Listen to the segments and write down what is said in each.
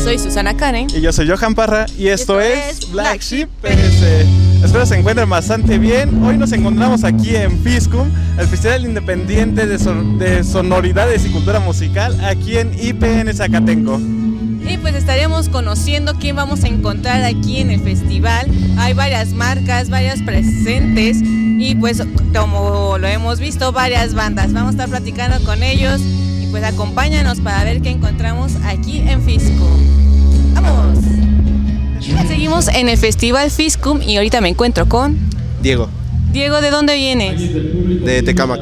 Yo soy Susana Karen. Y yo soy Johan Parra y esto, Esto es es Black Sheep PS. Espero se encuentren bastante bien. Hoy nos encontramos aquí en Fiscum, el Festival Independiente de, Son- de Sonoridades y Cultura Musical, aquí en IPN Zacatenco. Y pues estaremos conociendo quién vamos a encontrar aquí en el festival. Hay varias marcas, varias presentes y pues como lo hemos visto, varias bandas. Vamos a estar platicando con ellos pues acompáñanos para ver qué encontramos aquí en Fiscum. ¡Vamos! Seguimos en el festival Fiscum y ahorita me encuentro con Diego, Diego. ¿De dónde vienes? de Tecamac.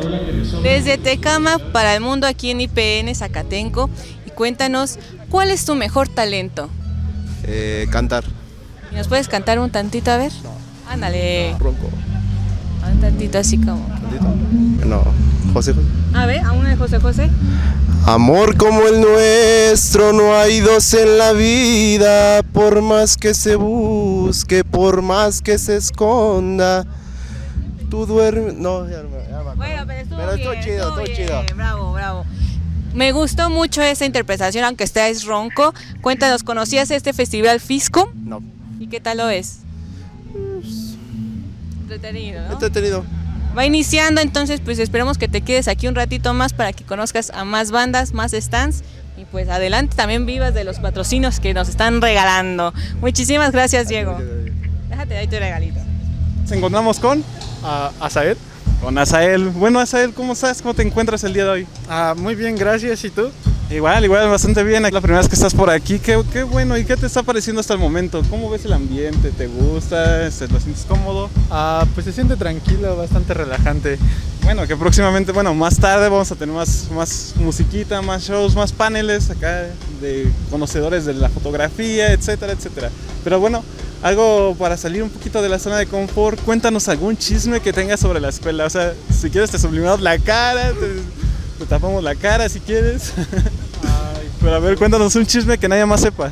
Desde Tecama para el mundo aquí en IPN Zacatenco. Y cuéntanos, ¿cuál es tu mejor talento? Eh, cantar. ¿Y ¿Nos puedes cantar un tantito a ver? Ándale, Ronco. un tantito así como. No, José. José. A ver, a uno de José José. Amor como el nuestro, no hay dos en la vida, por más que se busque, por más que se esconda. Tú duermes. No, ya ya acuerdo. Bueno, pero estuvo Pero estuvo bien, chido, estuvo chido. Bravo, bravo. Me gustó mucho esa interpretación, aunque estés ronco. Cuéntanos, ¿conocías este festival Fisco? No, ¿Y qué tal lo es? Entretenido, ¿no? entretenido. Va iniciando, entonces pues esperemos que te quedes aquí un ratito más para que conozcas a más bandas, más stands y pues adelante también vivas de los patrocinios que nos están regalando. Muchísimas gracias Diego. Déjate ahí tu regalito. Nos encontramos con a Azael. con Asael. Bueno, Asael, ¿cómo estás? ¿Cómo te encuentras el día de hoy? Ah, muy bien, gracias. ¿Y tú? Igual, igual, bastante bien. La primera vez que estás por aquí, qué, qué bueno. ¿Y qué te está pareciendo hasta el momento? ¿Cómo ves el ambiente? ¿Te gusta? ¿Se lo sientes cómodo? Ah, pues se siente tranquilo, bastante relajante. Bueno, que próximamente, bueno, más tarde vamos a tener más, más musiquita, más shows, más paneles acá de conocedores de la fotografía, etcétera, etcétera. Pero bueno, algo para salir un poquito de la zona de confort, cuéntanos algún chisme que tengas sobre la escuela. O sea, si quieres te sublimamos la cara, te, te tapamos la cara si quieres. Pero a ver, cuéntanos un chisme que nadie más sepa.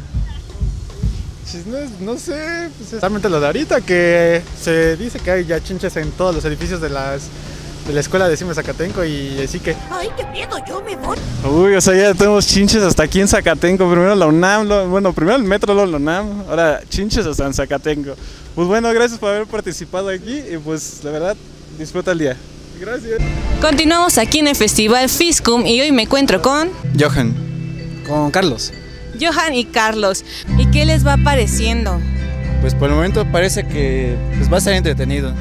Chismes, no sé, pues exactamente lo de ahorita, que se dice que hay ya chinches en todos los edificios de las de la escuela de Cime Zacatenco y así que Uy, o sea, ya tenemos chinches hasta aquí en Zacatenco. Primero la UNAM, lo- bueno, primero el metro, luego la UNAM. Ahora chinches hasta en Zacatenco. Pues bueno, gracias por haber participado aquí y pues la verdad, disfruta el día. Gracias. Continuamos aquí en el festival Fiscum y hoy me encuentro con Johan. Con Carlos. Johan y Carlos. ¿Y qué les va pareciendo? Pues por el momento parece que pues, va a ser entretenido.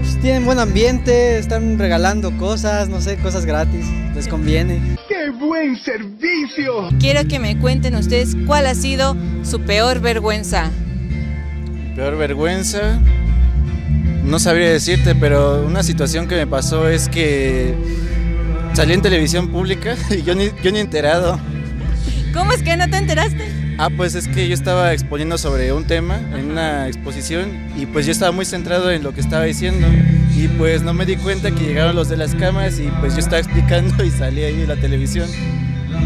Pues tienen buen ambiente, están regalando cosas, no sé, cosas gratis, les conviene. Quiero que me cuenten ustedes cuál ha sido su peor vergüenza. Peor vergüenza. No sabría decirte, pero una situación que me pasó es que salí en televisión pública y yo ni, yo ni enterado. ¿Cómo es que no te enteraste? Ah, pues es que yo estaba exponiendo sobre un tema en una exposición y pues yo estaba muy centrado en lo que estaba diciendo y pues no me di cuenta que llegaron los de las cámaras y pues yo estaba explicando y salí ahí en la televisión.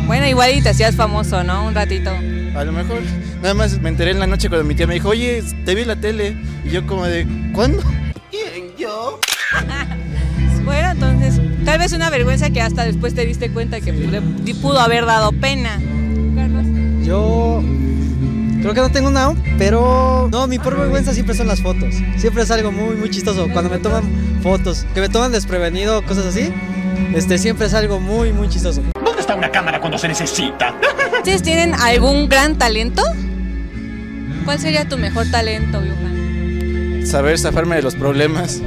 Bueno, igual y te hacías famoso, ¿no? Un ratito. A lo mejor. Nada más me enteré en la noche cuando mi tía me dijo, oye, te vi en la tele. Y yo como de, ¿cuándo? Bueno, entonces, tal vez una vergüenza que hasta después te diste cuenta que pude- pudo haber dado pena. Carlos. Yo creo que no tengo una, pero no, mi peor vergüenza siempre son las fotos. Siempre es algo muy, muy chistoso. Cuando me toman fotos, que me toman desprevenido, cosas así, este, siempre es algo muy, muy chistoso. ¿Ustedes tienen algún gran talento? ¿Cuál sería tu mejor talento, Johan? Saber zafarme de los problemas.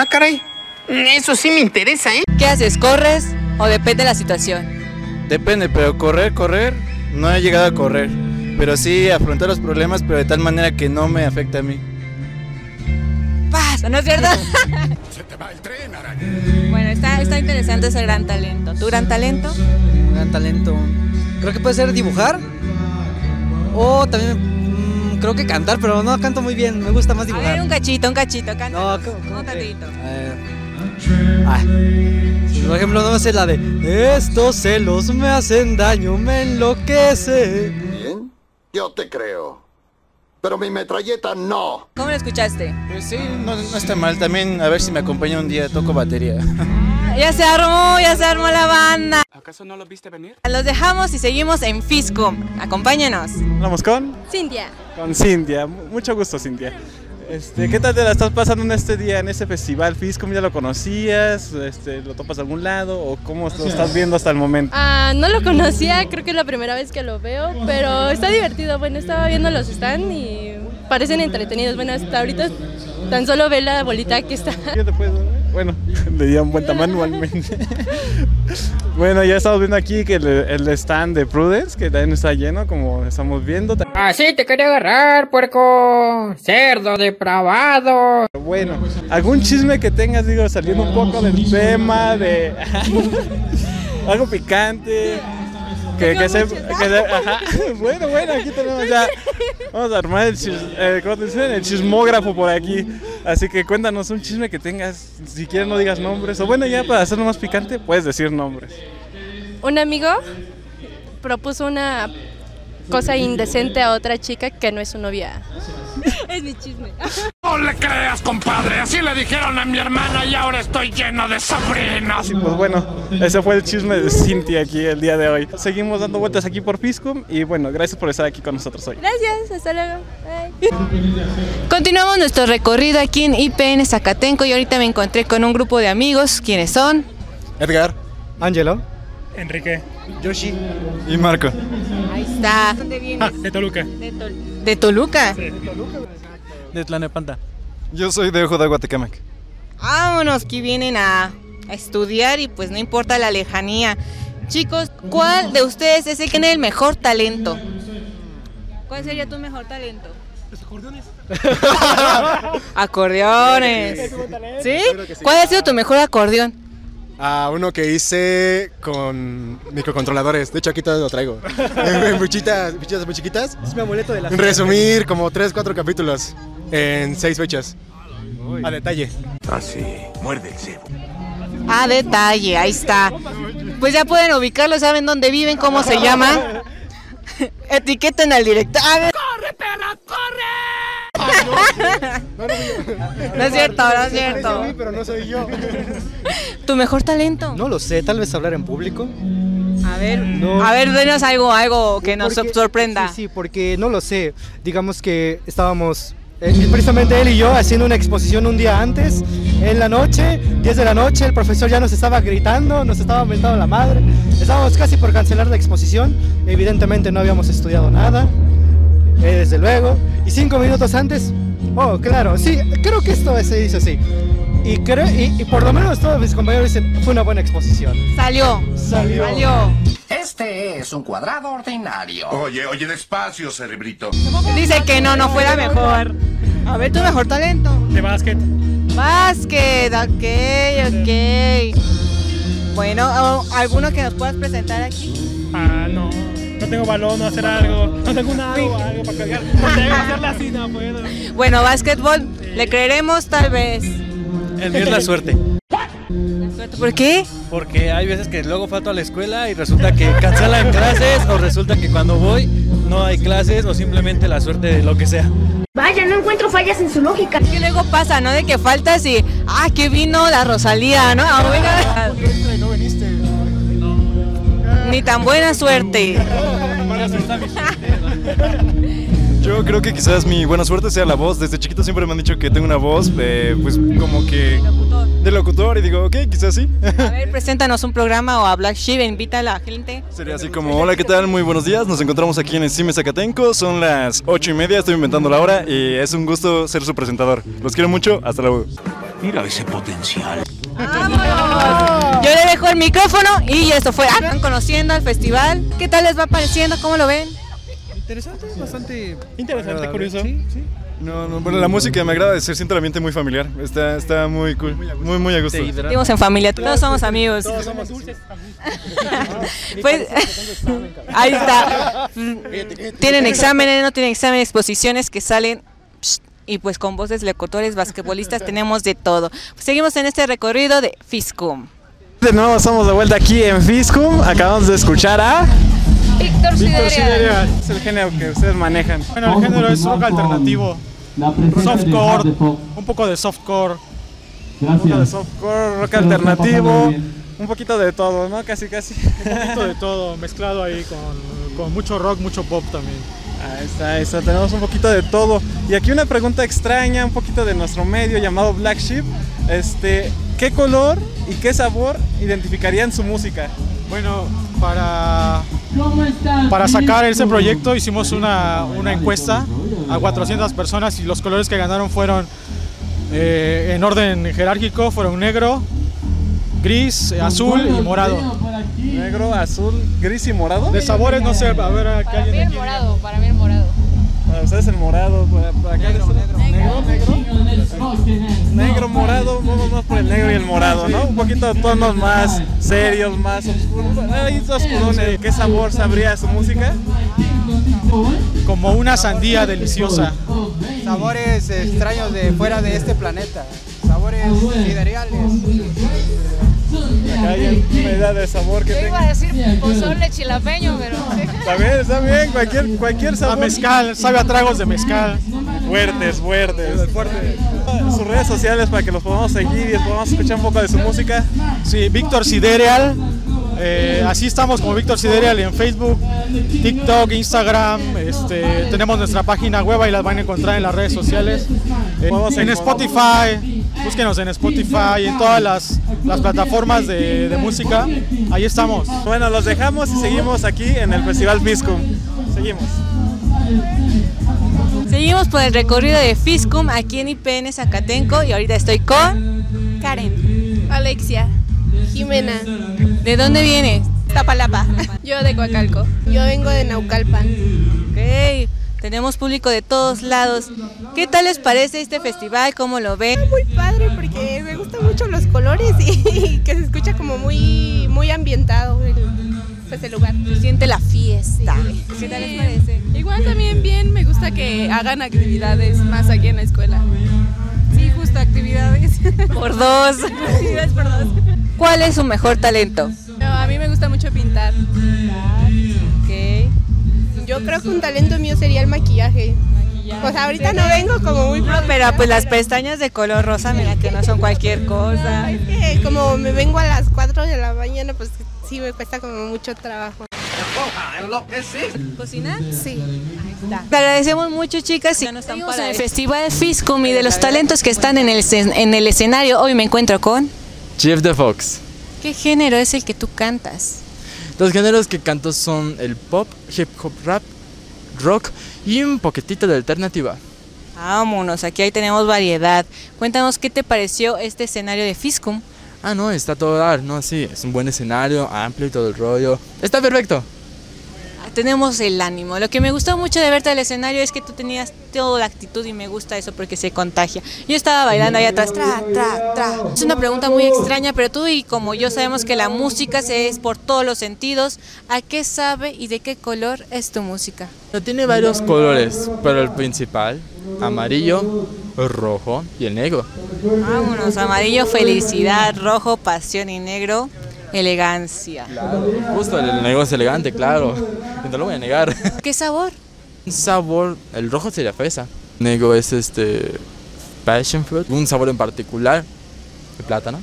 Ah, caray. Eso sí me interesa, ¿eh? ¿Qué haces? ¿Corres o depende de la situación? Depende, pero correr, correr, no he llegado a correr. Pero sí afrontar los problemas, pero de tal manera que no me afecta a mí. ¡Paz! ¿No es cierto? Bueno, está, está interesante ese gran talento. ¿Tu gran talento? Un gran talento. Creo que puede ser dibujar o también creo que cantar, pero no canto muy bien. Me gusta más A ver, dibujar. un cachito, un cachito, canta. No, ¿cómo- cómo un tantito. Eh, ay. Por ejemplo, no sé la de Estos celos me hacen daño, me enloquece. Bien, yo te creo. Pero mi metralleta no. ¿Cómo lo escuchaste? Pues sí, no, no está mal. También a ver si me acompaña un día, toco batería. Ya se armó, ya se armó la banda. ¿Acaso no lo viste venir? Los dejamos y seguimos en Fisco. Acompáñenos. Vamos con, Cintia. con Cintia. Mu- Mucho gusto, Cintia. Este, ¿Qué tal te la estás pasando en este día, en este festival Fiscom? ¿Ya lo conocías? Este, ¿Lo topas a algún lado? ¿O cómo lo estás viendo hasta el momento? Ah, no lo conocía, creo que es la primera vez que lo veo, pero está divertido. Bueno, estaba viendo los stand y parecen entretenidos. Bueno, hasta ahorita tan solo ve la bolita que está. ¿Qué te puedo ver? Bueno, le dieron vuelta manualmente. bueno, ya estamos viendo aquí que el, el stand de Prudence, que también está lleno, como estamos viendo. Así te quería agarrar, puerco. Cerdo depravado. Bueno, algún chisme que tengas, digo, saliendo un poco del tema, de algo picante. Que, que se, que se- ajá. Bueno, bueno, aquí tenemos ya. Vamos a armar el, chis, eh, el chismógrafo por aquí. Así que cuéntanos un chisme que tengas. Si quieres, no digas nombres. O bueno, ya para hacerlo más picante, puedes decir nombres. Un amigo propuso una cosa indecente a otra chica que no es su novia. es mi chisme. No le creas, compadre. Así le dijeron a mi hermana y ahora estoy lleno de sobrinos. Y pues bueno, ese fue el chisme de Cintia aquí el día de hoy. Seguimos dando vueltas aquí por Piscum y bueno, gracias por estar aquí con nosotros hoy. Gracias, hasta luego. Bye. Continuamos nuestro recorrido aquí en IPN Zacatenco y ahorita me encontré con un grupo de amigos. ¿Quiénes son? Edgar. Angelo. Enrique. Yoshi. Y Marco. Ahí está. ¿Dónde vienes? de Toluca. De, Tol- de Toluca. De Tlanepanta. Yo soy de Ojo de Guatecamac. Vámonos, que vienen a, a estudiar y pues no importa la lejanía. Chicos, ¿cuál de ustedes es el que tiene el mejor talento? ¿Cuál sería tu mejor talento? Los acordeones. Acordeones. ¿Sí? ¿Cuál ha sido tu mejor acordeón? Ah, uno que hice con microcontroladores. De hecho, aquí todo lo traigo. En Muchitas, fichitas muy chiquitas. Es mi amuleto de la Resumir como 3, 4 capítulos en 6 fechas. A detalle. Así, muerde el cebo. A detalle, ahí está. Pues ya pueden ubicarlo, saben dónde viven, cómo se llama. Etiqueten al director. A ver. ¡Corre, perra, corre! No es cierto, no es cierto. pero no soy yo. ¿Tu mejor talento? No lo sé, tal vez hablar en público. A ver, No. a ver, denos algo, algo que nos Porque- sorprenda. Sí, sí, porque no lo sé. Digamos que estábamos, eh, precisamente él y yo, haciendo una exposición un día antes, en la noche, 10 de la noche, el profesor ya nos estaba gritando, nos estaba mentando la madre. Estábamos casi por cancelar la exposición. Evidentemente no habíamos estudiado nada, eh, desde luego. Y cinco minutos antes, oh, claro, sí, creo que esto se hizo así. Y, creo, y, y por lo menos todos mis compañeros dicen, fue una buena exposición. Salió. Salió. Salió. Este es un cuadrado ordinario. Oye, oye, despacio, cerebrito. Dice que no, no fuera mejor. A ver, tu mejor talento. De básquet. Básquet, ok, ok. Bueno, ¿o ¿alguno que nos puedas presentar aquí? Ah, no. Tengo balón, no hacer algo. No tengo un algo, algo para cargar. No tengo así, no puedo. Bueno, básquetbol, le creeremos tal vez. El mío es la suerte. ¿Por qué? Porque hay veces que luego falto a la escuela y resulta que cancelan clases o resulta que cuando voy no hay clases o simplemente la suerte de lo que sea. Vaya, no encuentro fallas en su lógica. Que luego pasa, ¿no? De que faltas y, ah, que vino la Rosalía, ¿no? Ah. Ni tan buena suerte. Yo creo que quizás mi buena suerte sea la voz. Desde chiquito siempre me han dicho que tengo una voz, eh, pues como que de locutor y digo, ok, quizás sí. A ver, preséntanos un programa o a Black Sheep, invita a la gente. Sería así como, hola, ¿qué tal? Muy buenos días. Nos encontramos aquí en el Cime Zacatenco. Son las ocho y media, estoy inventando la hora y es un gusto ser su presentador. Los quiero mucho, hasta luego. Mira ese potencial. ¡Vámonos! Yo le dejo el micrófono y esto fue. Ah, ¿Están conociendo al festival? ¿Qué tal les va pareciendo? ¿Cómo lo ven? Interesante, bastante Interesante, agradable. curioso. Sí, sí. No, no, bueno, la música me agrada, se siente el ambiente muy familiar. Está, está muy cool, muy, muy a gusto. Vivimos en familia, todos somos amigos. Todos somos dulces. Pues ahí está. Tienen exámenes, no tienen exámenes, exposiciones que salen y pues con voces, locutores, basquetbolistas tenemos de todo. Pues seguimos en este recorrido de Fiscum. De nuevo estamos de vuelta aquí en Fiscum. Acabamos de escuchar a Víctor Víctor Sidereal. Es el género que ustedes manejan. Bueno, el género es rock alternativo, softcore, un poco de softcore. Un poquito de softcore, rock alternativo, un poquito de todo, ¿no? Casi, casi. Un poquito de todo, mezclado ahí con, con mucho rock, mucho pop también. Ahí está, ahí está, tenemos un poquito de todo. Y aquí una pregunta extraña, un poquito de nuestro medio llamado Black Sheep. Este, ¿qué color y qué sabor identificarían su música? Bueno, para, para sacar ese proyecto hicimos una, una encuesta a 400 personas y los colores que ganaron fueron eh, en orden jerárquico, fueron negro, gris, eh, azul y morado. Negro, azul, gris y morado. De sabores, no sé, a ver, a Para mí el morado, para mí ustedes el morado, para, para acá negro, negro, negro, negro, morado, vamos más por el negro y el morado, ¿no? Un poquito de tonos más serios, más oscuros. Ahí oscurones. ¿Qué sabor sabría su música? Como una sandía deliciosa. Sabores extraños de fuera de este planeta. Sabores siderales. Acá hay de sabor que Yo tenga. iba a decir pozole chilapeño, pero... Está bien, está bien, cualquier, cualquier sabor. A mezcal, sabe a tragos de mezcal. Fuertes, fuertes. Sus redes sociales para que los podamos seguir y podamos escuchar un poco de su música. Sí, Víctor Sidereal. eh, así estamos como Víctor Sidereal en Facebook, TikTok, Instagram. Este, tenemos nuestra página web y las van a encontrar en las redes sociales. En Spotify, búsquenos en Spotify, en todas las, las plataformas de, de música. Ahí estamos. Bueno, los dejamos y seguimos aquí en el Festival Fiscum. Seguimos. Seguimos por el recorrido de Fiscum aquí en IPN Zacatenco y ahorita estoy con Karen. Alexia. Jimena. ¿De dónde vienes? Tapalapa. Yo de Coacalco. Yo vengo de Naucalpan. Ok, tenemos público de todos lados. ¿Qué tal les parece este festival? ¿Cómo lo ven? Muy padre porque me gustan mucho los colores y, que se escucha como muy, muy ambientado el, pues, el lugar. Se siente la fiesta. ¿Qué tal les parece? Igual también bien, me gusta que hagan actividades más aquí en la escuela. Sí, justo actividades. Por dos. actividades por dos. ¿Cuál es su mejor talento? No, a mí me gusta mucho pintar. Yo creo que un talento mío sería el maquillaje. Pues ahorita no vengo como muy... No, pero pues las pestañas de color rosa, mira que no son cualquier cosa. Es que como me vengo a las 4 de la mañana, pues sí me cuesta como mucho trabajo. ¿Cocinar? Sí. Te agradecemos mucho, chicas. Y ya no están para el Festival Fiscum y de los talentos que están en el, en el escenario. Hoy me encuentro con. Jeff the Fox. ¿Qué género es el que tú cantas? Los géneros que canto son el pop, hip hop, rap, rock y un poquitito de alternativa. Vámonos, aquí ahí tenemos variedad. Cuéntanos qué te pareció este escenario de Fiscum. Ah, no, está todo dar, no, sí, es un buen escenario, amplio y todo el rollo. Está perfecto. Tenemos el ánimo. Lo que me gustó mucho de verte al escenario es que tú tenías toda la actitud y me gusta eso porque se contagia. Yo estaba bailando ahí atrás, tra, tra, tra. Es una pregunta muy extraña, pero tú y como yo sabemos que la música se es por todos los sentidos, ¿a qué sabe y de qué color es tu música? Tiene varios colores, pero el principal, amarillo, rojo y el negro. Vámonos, amarillo, felicidad, rojo, pasión y negro, elegancia. Justo, el es elegante, claro. No lo voy a negar. ¿Qué sabor? Un sabor, el rojo sería fresa. Negro es este passion fruit, un sabor en particular, el plátano.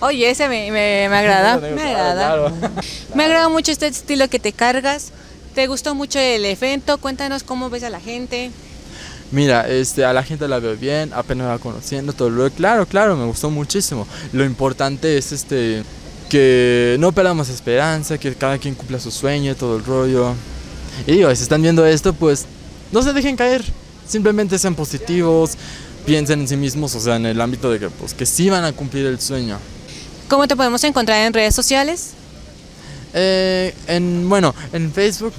Oye, ese me, me- me agrada, me claro, agrada. claro. Me agrada mucho este estilo que te cargas. ¿Te gustó mucho el evento? Cuéntanos cómo ves a la gente. Mira, este, a la gente la veo bien, apenas va conociendo todo lo claro, claro, me gustó muchísimo. Lo importante es este que no perdamos esperanza, que cada quien cumpla su sueño, todo el rollo. Y digo, si están viendo esto, pues no se dejen caer, simplemente sean positivos, piensen en sí mismos, o sea, en el ámbito de que pues que sí van a cumplir el sueño. ¿Cómo te podemos encontrar en redes sociales? Eh, en, bueno, en Facebook,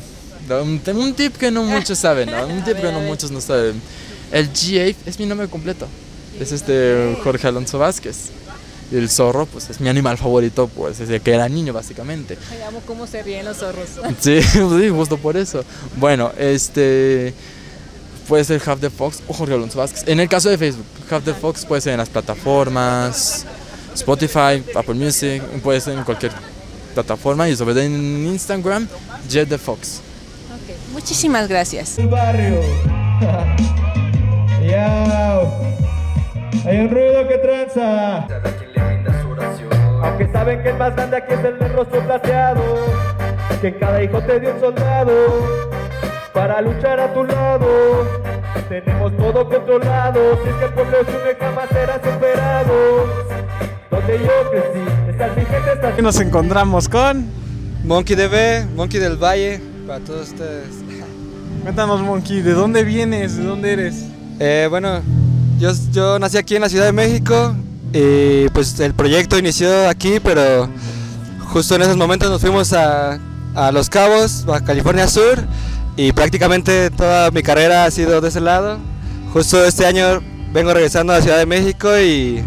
un, un tip que no muchos saben, ¿no? un tip que no muchos no saben. El G8 es mi nombre completo. Es este Jorge Alonso Vázquez. Y el zorro, pues es mi animal favorito, pues desde que era niño, básicamente. Ay, amo cómo se ríen los zorros. Sí, sí, justo por eso. Bueno, este. Puede ser Half the Fox o Jorge Alonso Vázquez. En el caso de Facebook, Half the Fox puede ser en las plataformas Spotify, Apple Music, puede ser en cualquier plataforma y sobre todo en Instagram, Jet the Fox. Ok, Muchísimas gracias. barrio. Hay un ruido que tranza. Aunque saben que el más grande aquí es el del rostro plateado. Que en cada hijo te dio un soldado. Para luchar a tu lado. Tenemos todo controlado. Si es que el pueblo se une jamás será superado. Donde yo crecí, estás mi gente, estás Aquí nos encontramos con. Monkey DB, Monkey del Valle, para todos ustedes. Cuéntanos, Monkey, ¿de dónde vienes? ¿De dónde eres? Eh, bueno, yo, yo nací aquí en la Ciudad de México y pues el proyecto inició aquí, pero justo en esos momentos nos fuimos a, a Los Cabos, a California Sur, y prácticamente toda mi carrera ha sido de ese lado. Justo este año vengo regresando a la Ciudad de México y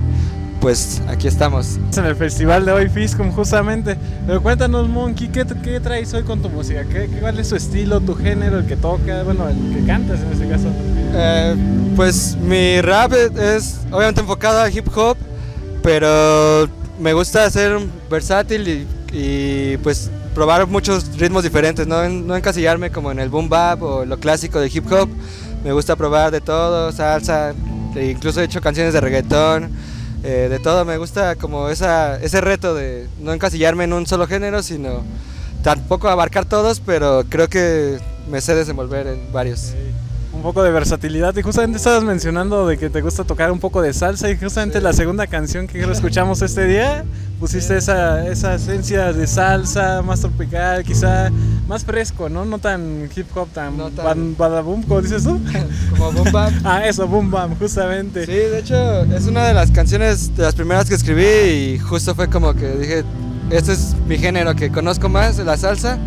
pues aquí estamos. En el festival de hoy, Fiscom, justamente. Pero cuéntanos, Monkey, ¿qué, qué traes hoy con tu música? ¿Qué, ¿Cuál es tu estilo, tu género, el que toca, bueno, el que cantas en este caso? Eh, pues mi rap es, es obviamente enfocado al hip hop, pero me gusta ser versátil y, y, pues probar muchos ritmos diferentes, no, no encasillarme como en el boom bap o lo clásico de hip hop. Me gusta probar de todo, salsa, e incluso he hecho canciones de reggaetón, eh, de todo. Me gusta como esa, ese reto de no encasillarme en un solo género, sino tampoco abarcar todos, pero creo que me sé desenvolver en varios. Poco de versatilidad. Y justamente estabas mencionando de que te gusta tocar un poco de salsa. Y justamente la segunda canción que escuchamos este día, pusiste esa, esa esencia de salsa, más tropical, quizá más fresco, ¿no? No tan hip hop, tan, badaboom, como dices tú. Como boom bap. ah, eso, boom bam, justamente. Sí, de hecho es una de las canciones de las primeras que escribí y justo fue como que dije, este es mi género que conozco más, la salsa,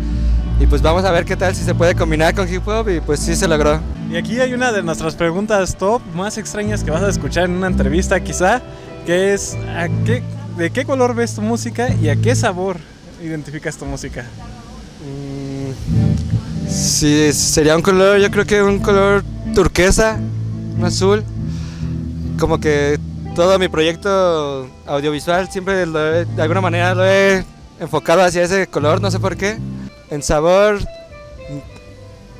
y pues vamos a ver qué tal si se puede combinar con hip hop y pues sí se logró. Y aquí hay una de nuestras preguntas top más extrañas que vas a escuchar en una entrevista quizá, que es ¿a qué, ¿de qué color ves tu música y a qué sabor identificas tu música? Sí, sería un color, yo creo que un color turquesa, un azul, como que todo mi proyecto audiovisual siempre lo he- de alguna manera lo he enfocado hacia ese color, no sé por qué. En sabor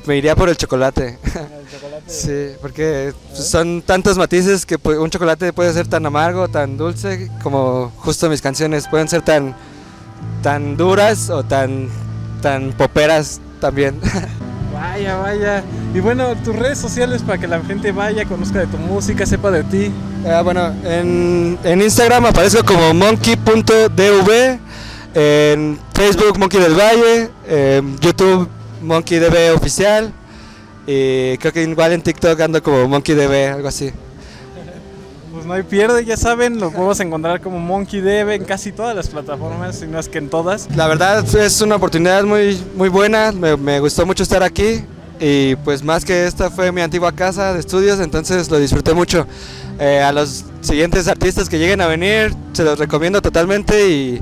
me iría por el chocolate. Sí, porque son tantos matices que un chocolate puede ser tan amargo, tan dulce, como justo mis canciones pueden ser tan, tan duras o tan, tan poperas también. Vaya, vaya. Y bueno, tus redes sociales para que la gente vaya, conozca de tu música, sepa de ti. Ah, bueno, en, en Instagram aparezco como monkey.dv, en Facebook Monkey del Valle, en YouTube MonkeyDB oficial y creo que igual en TikTok ando como MonkeyDB, algo así. Pues no hay pierde, ya saben, lo podemos encontrar como Monkey Debe en casi todas las plataformas, si no es que en todas. La verdad es una oportunidad muy, muy buena, me, me gustó mucho estar aquí y pues más que esta fue mi antigua casa de estudios, entonces lo disfruté mucho. Eh, a los siguientes artistas que lleguen a venir, se los recomiendo totalmente y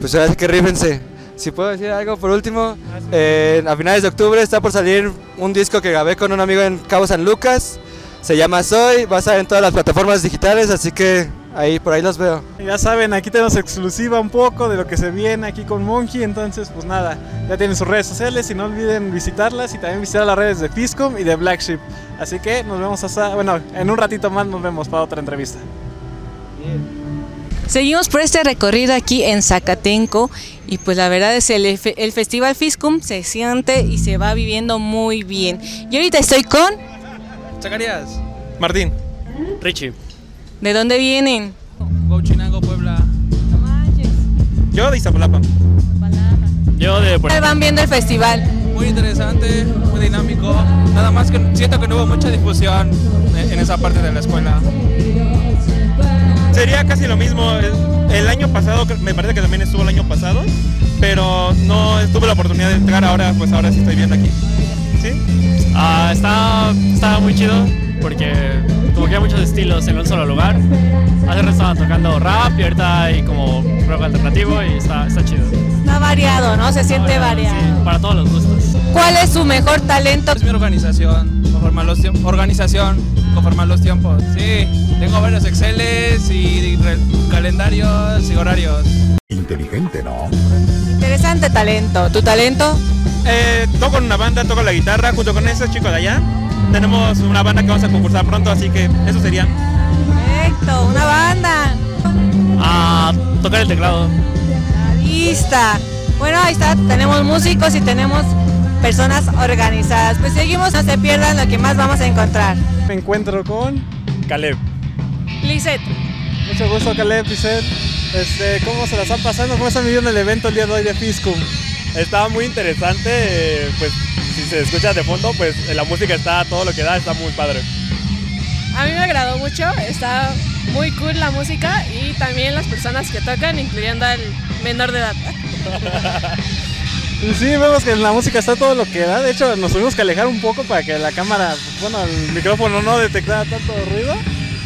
pues ahora sí que rífense. Si puedo decir algo por último, eh, a finales de octubre está por salir un disco que grabé con un amigo en Cabo San Lucas, se llama Soy, va a estar en todas las plataformas digitales, así que ahí por ahí los veo. Ya saben, aquí tenemos exclusiva un poco de lo que se viene aquí con Monkey, entonces pues nada, ya tienen sus redes sociales y no olviden visitarlas y también visitar las redes de Fiscom y de Black Sheep. Así que nos vemos hasta, bueno, en un ratito más nos vemos para otra entrevista. Seguimos por este recorrido aquí en Zacatenco y pues la verdad es el, el Festival Fiscum se siente y se va viviendo muy bien. Y ahorita estoy con... Zacarías. Martín. Richie. ¿De dónde vienen? Huachinango, Puebla. Yo de Iztapalapa. Yo de ¿Cómo van viendo el festival? Muy interesante, muy dinámico. Nada más que siento que no hubo mucha difusión en en esa parte de la escuela. Sería casi lo mismo. El, año pasado, me parece que también estuvo el año pasado, pero no tuve la oportunidad de entrar ahora, pues ahora sí estoy viendo aquí. ¿Sí? Ah, está, está muy chido. porque como que hay muchos estilos en un solo lugar. Hace rato estaba tocando rap y ahorita hay como rock alternativo y está, está chido. Está variado, ¿no? Se siente variado. Sí, para todos los gustos. ¿Cuál es su mejor talento? Es mi organización, conformar los tiempos. Organización, conformar los tiempos. Sí, tengo varios Exceles y calendarios y horarios. Inteligente, ¿no? Interesante talento. ¿Tu talento? Eh, toco en una banda, toco la guitarra junto con ese chico de allá. Tenemos una banda que vamos a concursar pronto, así que eso sería. Perfecto, una banda. A tocar el teclado. Lista. Bueno, ahí está. Tenemos músicos y tenemos personas organizadas. Pues seguimos, no se pierdan lo que más vamos a encontrar. Me encuentro con Caleb. Lizeth. Mucho gusto, Caleb, Lisset. Este, ¿Cómo se la están pasando? ¿Cómo están viviendo el evento el día de hoy de Fiscum? Estaba muy interesante, eh, pues si se escucha de fondo, pues la música está todo lo que da, está muy padre. A mí me agradó mucho, está muy cool la música y también las personas que tocan, incluyendo al menor de edad. Sí, vemos que la música está todo lo que da. De hecho, nos tuvimos que alejar un poco para que la cámara, bueno, el micrófono no detectara tanto ruido.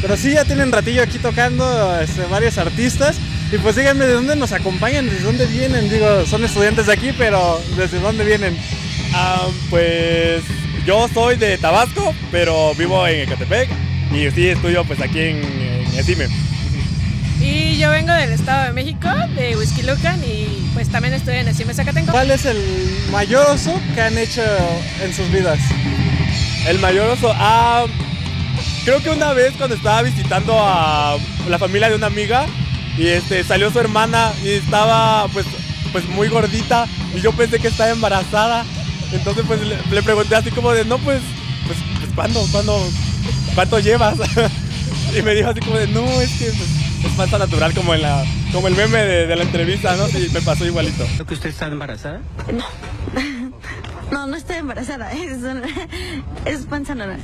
Pero sí, ya tienen ratillo aquí tocando este, varios artistas. Y pues díganme de dónde nos acompañan, desde dónde vienen. Digo, son estudiantes de aquí, pero ¿desde dónde vienen? Ah, pues yo soy de Tabasco, pero vivo en Ecatepec y sí estudio pues aquí en, en ESIME. Y yo vengo del Estado de México, de Whisky Lucan, y pues también estoy en el CIME Zacatenco. ¿Cuál es el mayor oso que han hecho en sus vidas? El mayor oso, ah, creo que una vez cuando estaba visitando a la familia de una amiga y este salió su hermana y estaba pues pues muy gordita y yo pensé que estaba embarazada. Entonces pues le, le pregunté así como de, "No, pues pues, pues ¿cuándo cuándo cuánto llevas?" y me dijo así como de, "No, es que pues, es falta natural como en la como el meme de, de la entrevista, ¿no?" Y me pasó igualito. que usted está embarazada? No, no estoy embarazada, es, un- es panza normal.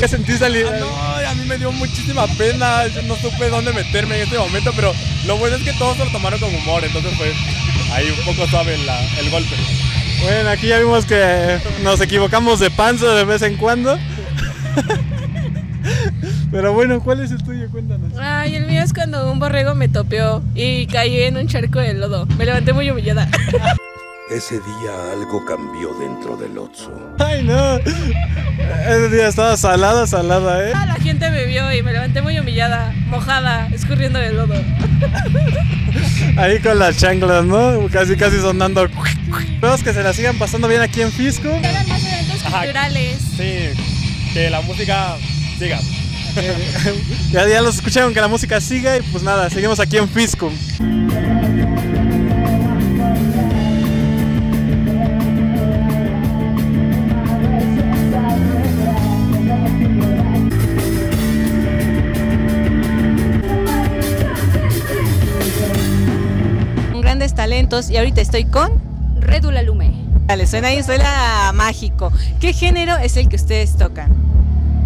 ¿Qué sentiste al Ah, no, a mí me dio muchísima pena, yo no supe dónde meterme en este momento, pero lo bueno es que todos se lo tomaron con humor, entonces pues ahí un poco suave la- el golpe. Bueno, aquí ya vimos que nos equivocamos de panza de vez en cuando. Pero bueno, ¿cuál es el tuyo? Cuéntanos. Ay, el mío es cuando un borrego me topeó y caí en un charco de lodo. Me levanté muy humillada. Ese día algo cambió dentro del Otso. Ay, no. Ese día estaba salada, salada, ¿eh? La gente me vio y me levanté muy humillada, mojada, escurriendo de lodo. Ahí con las chanclas, ¿no? Casi, casi sonando. Esperamos que se la sigan pasando bien aquí en Fisco. Eran más eventos Ajá. culturales. Sí, que la música siga. Ya, ya los escucharon que la música siga y pues nada, seguimos aquí en Fisco. Y ahorita estoy con Rédula Lume. Dale, suena ahí, suena mágico. ¿Qué género es el que ustedes tocan?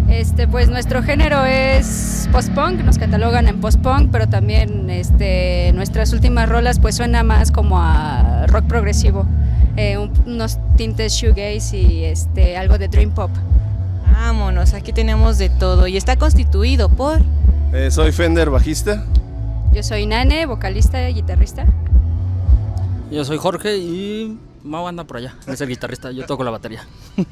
Este, pues nuestro género es post-punk, nos catalogan en post-punk, pero también este, nuestras últimas rolas pues suena más como a rock progresivo, eh, un- unos tintes shoegaze y este, algo de dream pop. Vámonos, aquí tenemos de todo y está constituido por Eh, soy Fender, bajista. Yo soy Nane, vocalista y guitarrista. Yo soy Jorge y Mau anda por allá. Es el guitarrista, yo toco la batería.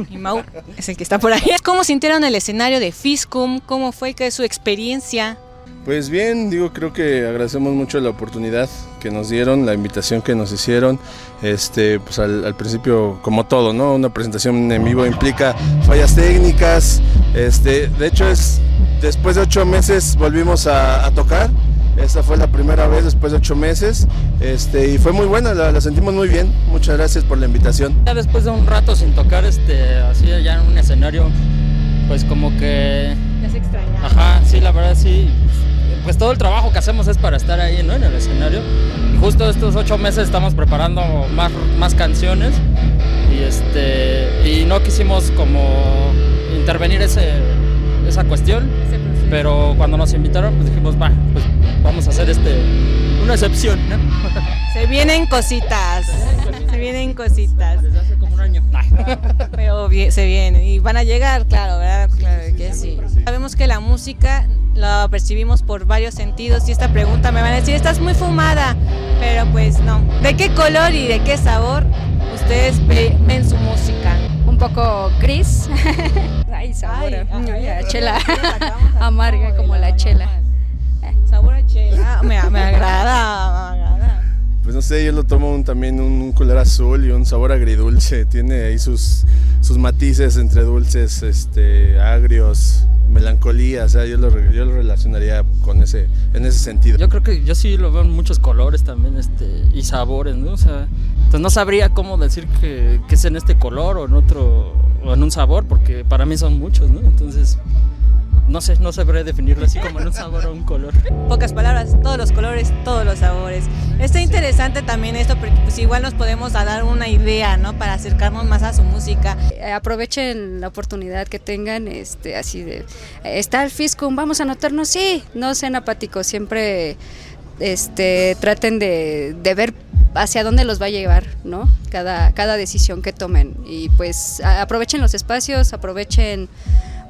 y Mau es el que está por ahí. ¿Cómo sintieron el escenario de Fiscum? ¿Cómo fue que su experiencia? Pues bien, digo, creo que agradecemos mucho la oportunidad que nos dieron, la invitación que nos hicieron. Este, pues al, al principio, como todo, ¿no? Una presentación en vivo implica fallas técnicas. Este, de hecho, es después de ocho meses volvimos a, a tocar. Esta fue la primera vez después de ocho meses. Este, y fue muy buena, la, la sentimos muy bien. Muchas gracias por la invitación. Ya después de un rato sin tocar este, así allá en un escenario, pues como que... Ya se extraña. Ajá, sí, la verdad sí. Pues todo el trabajo que hacemos es para estar ahí, ¿no? En el escenario. Y justo estos ocho meses estamos preparando más, más canciones y este y no quisimos como intervenir ese, esa cuestión. Pero cuando nos invitaron, pues dijimos, va, pues vamos a hacer este una excepción, ¿no? Se vienen cositas. Se vienen cositas. Pero vie- se viene y van a llegar, claro, ¿verdad? Claro que sí. Sabemos que la música la percibimos por varios sentidos y esta pregunta me van a decir, estás muy fumada, pero pues no. ¿De qué color y de qué sabor ustedes ve- ven su música? Un poco gris. Ay, sabor. a- ay, a chela amarga como la chela. Sabor a chela. Me, me agrada, me agrada. Pues no sé, yo lo tomo un- también un, un color azul y un sabor agridulce. Tiene ahí sus, sus matices entre dulces, este, agrios, melancolía. O sea, yo lo, yo lo relacionaría con ese, en ese sentido. Yo creo que yo sí lo veo en muchos colores también este, y sabores, ¿no? O sea, entonces no sabría cómo decir que, que es en este color o en otro, o en un sabor, porque para mí son muchos, ¿no? Entonces, no sé, no sabré definirlo así como en un sabor o un color. Pocas palabras, todos los colores, todos los sabores. Está interesante también esto porque pues igual nos podemos dar una idea, ¿no? Para acercarnos más a su música. Eh, aprovechen la oportunidad que tengan, este, así de, está el Fiscum, vamos a anotarnos, sí, no sean apáticos, siempre este, traten de, de ver hacia dónde los va a llevar, ¿no? Cada, cada decisión que tomen. Y pues aprovechen los espacios, aprovechen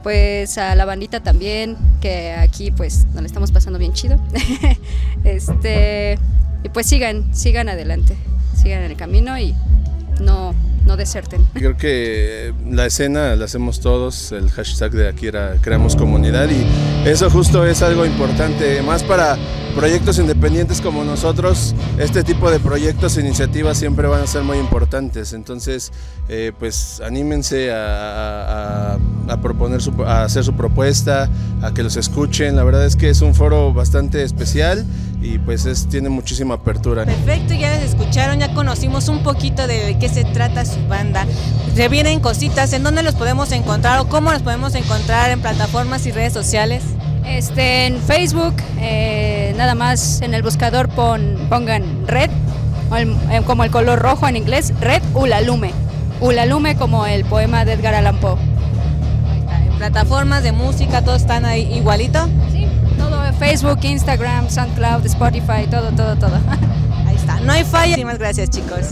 pues a la bandita también, que aquí pues nos estamos pasando bien chido. este, y pues sigan, sigan adelante, sigan en el camino y no, no deserten. Creo que la escena la hacemos todos, el hashtag de aquí era creamos comunidad y eso justo es algo importante, más para proyectos independientes como nosotros, este tipo de proyectos e iniciativas siempre van a ser muy importantes, entonces eh, pues anímense a, proponer, a hacer su propuesta, a que los escuchen, la verdad es que es un foro bastante especial y pues es, tiene muchísima apertura. Perfecto, ya les escucharon, ya conocimos un poquito de qué se trata su banda. Se vienen cositas, ¿en dónde los podemos encontrar o cómo los podemos encontrar en plataformas y redes sociales? Este, en Facebook, eh, nada más en el buscador pon- pongan red, eh, como el color rojo en inglés, red Ulalume. Ulalume como el poema de Edgar Allan Poe. En plataformas de música, todos están ahí igualito. Facebook, Instagram, SoundCloud, Spotify, todo, todo, todo. Ahí está, no hay falla. Muchísimas gracias, chicos.